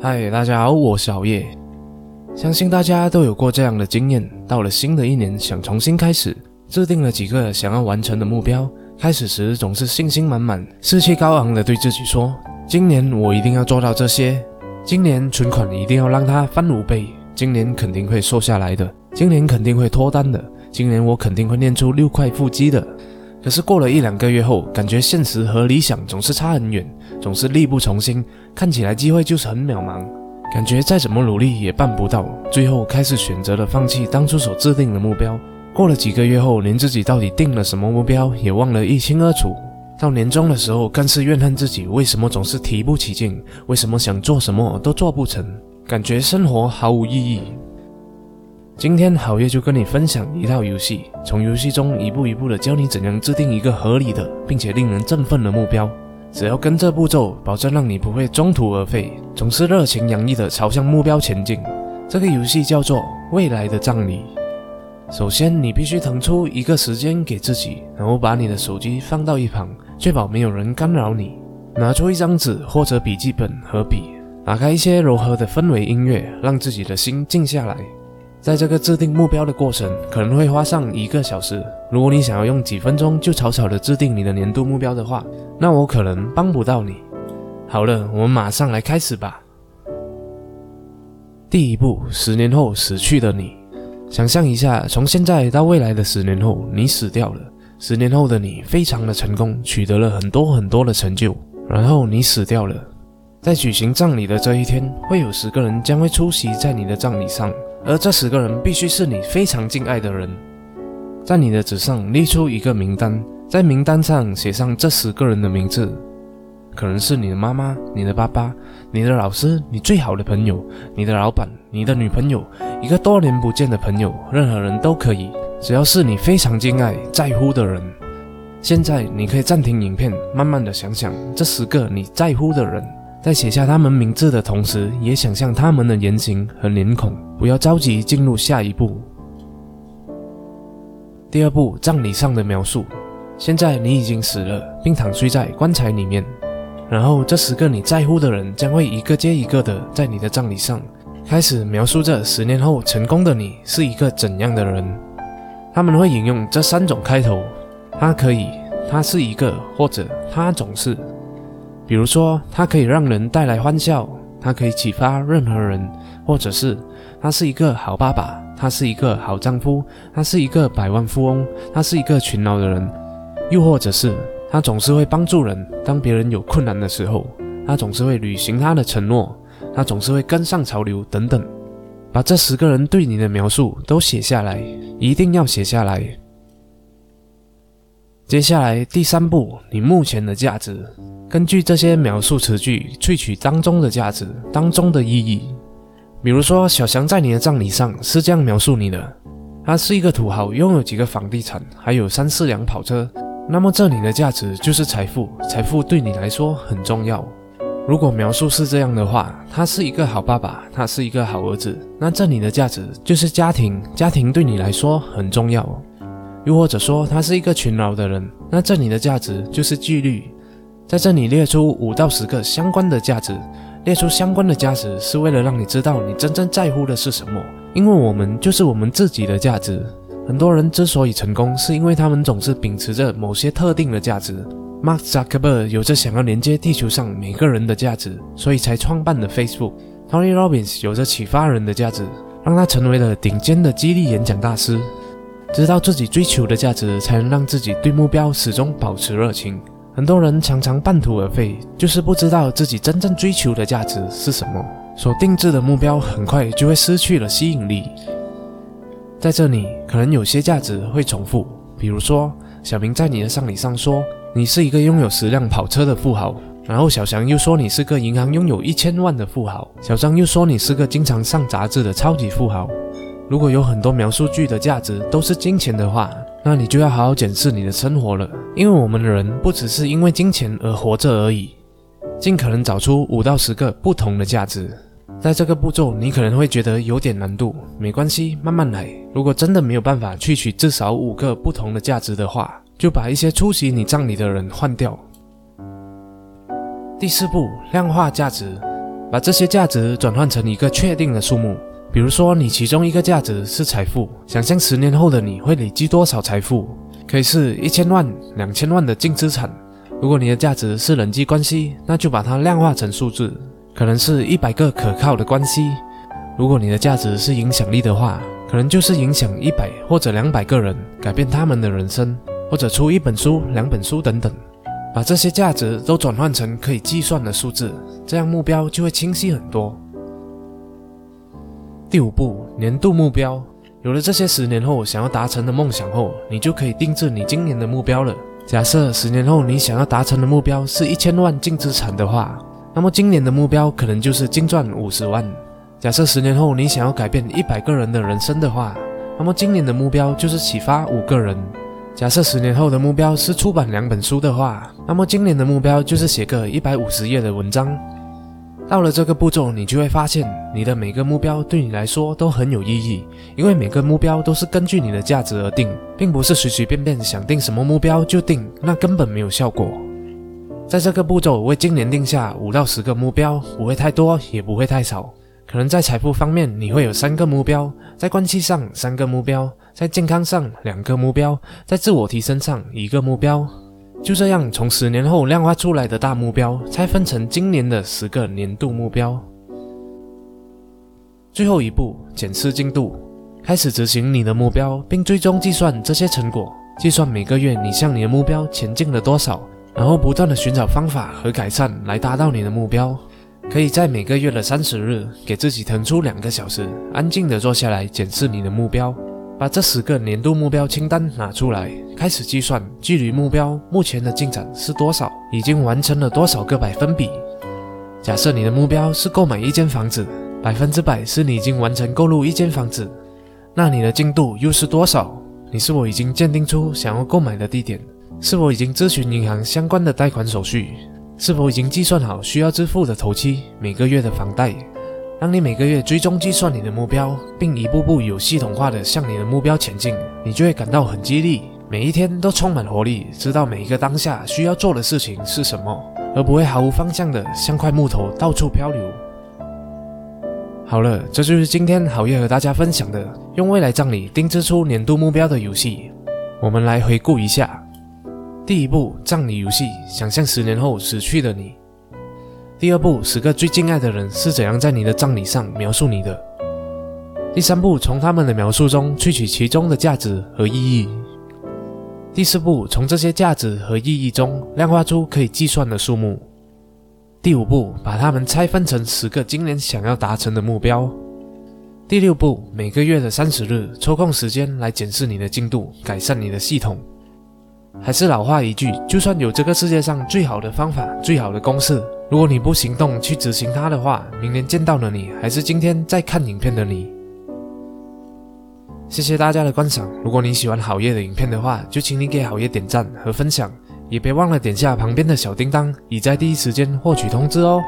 嗨，大家好，我是熬夜。相信大家都有过这样的经验：到了新的一年，想重新开始，制定了几个想要完成的目标。开始时总是信心满满、士气高昂的对自己说：“今年我一定要做到这些，今年存款一定要让它翻五倍，今年肯定会瘦下来的，今年肯定会脱单的，今年我肯定会练出六块腹肌的。”可是过了一两个月后，感觉现实和理想总是差很远，总是力不从心，看起来机会就是很渺茫，感觉再怎么努力也办不到，最后开始选择了放弃当初所制定的目标。过了几个月后，连自己到底定了什么目标也忘了一清二楚。到年终的时候，更是怨恨自己为什么总是提不起劲，为什么想做什么都做不成，感觉生活毫无意义。今天好月就跟你分享一套游戏，从游戏中一步一步的教你怎样制定一个合理的并且令人振奋的目标。只要跟着步骤，保证让你不会中途而废，总是热情洋溢的朝向目标前进。这个游戏叫做《未来的葬礼》。首先，你必须腾出一个时间给自己，然后把你的手机放到一旁，确保没有人干扰你。拿出一张纸或者笔记本和笔，打开一些柔和的氛围音乐，让自己的心静下来。在这个制定目标的过程，可能会花上一个小时。如果你想要用几分钟就草草的制定你的年度目标的话，那我可能帮不到你。好了，我们马上来开始吧。第一步，十年后死去的你，想象一下，从现在到未来的十年后，你死掉了。十年后的你非常的成功，取得了很多很多的成就，然后你死掉了。在举行葬礼的这一天，会有十个人将会出席在你的葬礼上。而这十个人必须是你非常敬爱的人，在你的纸上列出一个名单，在名单上写上这十个人的名字，可能是你的妈妈、你的爸爸、你的老师、你最好的朋友、你的老板、你的女朋友、一个多年不见的朋友，任何人都可以，只要是你非常敬爱、在乎的人。现在你可以暂停影片，慢慢的想想这十个你在乎的人。在写下他们名字的同时，也想象他们的言行和脸孔。不要着急进入下一步。第二步，葬礼上的描述。现在你已经死了，并躺睡在棺材里面。然后，这十个你在乎的人将会一个接一个的在你的葬礼上开始描述这十年后成功的你是一个怎样的人。他们会引用这三种开头：他可以，他是一个，或者他总是。比如说，他可以让人带来欢笑，他可以启发任何人，或者是他是一个好爸爸，他是一个好丈夫，他是一个百万富翁，他是一个勤劳的人，又或者是他总是会帮助人，当别人有困难的时候，他总是会履行他的承诺，他总是会跟上潮流等等。把这十个人对你的描述都写下来，一定要写下来。接下来第三步，你目前的价值。根据这些描述词句萃取当中的价值、当中的意义。比如说，小翔在你的葬礼上是这样描述你的：他是一个土豪，拥有几个房地产，还有三四辆跑车。那么这里的价值就是财富，财富对你来说很重要。如果描述是这样的话，他是一个好爸爸，他是一个好儿子，那这里的价值就是家庭，家庭对你来说很重要。又或者说，他是一个勤劳的人，那这里的价值就是纪律。在这里列出五到十个相关的价值，列出相关的价值是为了让你知道你真正在乎的是什么。因为我们就是我们自己的价值。很多人之所以成功，是因为他们总是秉持着某些特定的价值。Mark Zuckerberg 有着想要连接地球上每个人的价值，所以才创办了 Facebook。Tony Robbins 有着启发人的价值，让他成为了顶尖的激励演讲大师。知道自己追求的价值，才能让自己对目标始终保持热情。很多人常常半途而废，就是不知道自己真正追求的价值是什么。所定制的目标很快就会失去了吸引力。在这里，可能有些价值会重复，比如说，小明在你的丧礼上说你是一个拥有十辆跑车的富豪，然后小翔又说你是个银行拥有一千万的富豪，小张又说你是个经常上杂志的超级富豪。如果有很多描述句的价值都是金钱的话，那你就要好好检视你的生活了，因为我们的人不只是因为金钱而活着而已。尽可能找出五到十个不同的价值，在这个步骤你可能会觉得有点难度，没关系，慢慢来。如果真的没有办法去取至少五个不同的价值的话，就把一些出席你葬礼的人换掉。第四步，量化价值。把这些价值转换成一个确定的数目。比如说，你其中一个价值是财富，想象十年后的你会累积多少财富？可以是一千万、两千万的净资产。如果你的价值是人际关系，那就把它量化成数字，可能是一百个可靠的关系。如果你的价值是影响力的话，可能就是影响一百或者两百个人，改变他们的人生，或者出一本书、两本书等等。把这些价值都转换成可以计算的数字，这样目标就会清晰很多。第五步，年度目标。有了这些十年后想要达成的梦想后，你就可以定制你今年的目标了。假设十年后你想要达成的目标是一千万净资产的话，那么今年的目标可能就是净赚五十万。假设十年后你想要改变一百个人的人生的话，那么今年的目标就是启发五个人。假设十年后的目标是出版两本书的话，那么今年的目标就是写个一百五十页的文章。到了这个步骤，你就会发现，你的每个目标对你来说都很有意义，因为每个目标都是根据你的价值而定，并不是随随便便想定什么目标就定，那根本没有效果。在这个步骤，为今年定下五到十个目标，不会太多，也不会太少。可能在财富方面，你会有三个目标；在关系上，三个目标；在健康上，两个目标；在自我提升上，一个目标。就这样，从十年后量化出来的大目标，拆分成今年的十个年度目标。最后一步，检视进度，开始执行你的目标，并最终计算这些成果，计算每个月你向你的目标前进了多少，然后不断的寻找方法和改善来达到你的目标。可以在每个月的三十日，给自己腾出两个小时，安静的坐下来检视你的目标。把这十个年度目标清单拿出来，开始计算距离目标目前的进展是多少，已经完成了多少个百分比。假设你的目标是购买一间房子，百分之百是你已经完成购入一间房子，那你的进度又是多少？你是否已经鉴定出想要购买的地点？是否已经咨询银行相关的贷款手续？是否已经计算好需要支付的头期、每个月的房贷？当你每个月追踪计算你的目标，并一步步有系统化的向你的目标前进，你就会感到很激励，每一天都充满活力，知道每一个当下需要做的事情是什么，而不会毫无方向的像块木头到处漂流。好了，这就是今天好业和大家分享的用未来葬礼定制出年度目标的游戏。我们来回顾一下：第一步，葬礼游戏，想象十年后死去的你。第二步，十个最敬爱的人是怎样在你的葬礼上描述你的。第三步，从他们的描述中萃取其中的价值和意义。第四步，从这些价值和意义中量化出可以计算的数目。第五步，把它们拆分成十个今年想要达成的目标。第六步，每个月的三十日抽空时间来检视你的进度，改善你的系统。还是老话一句，就算有这个世界上最好的方法、最好的公式。如果你不行动去执行它的话，明年见到的你还是今天在看影片的你。谢谢大家的观赏。如果你喜欢好业的影片的话，就请你给好业点赞和分享，也别忘了点下旁边的小叮当，以在第一时间获取通知哦。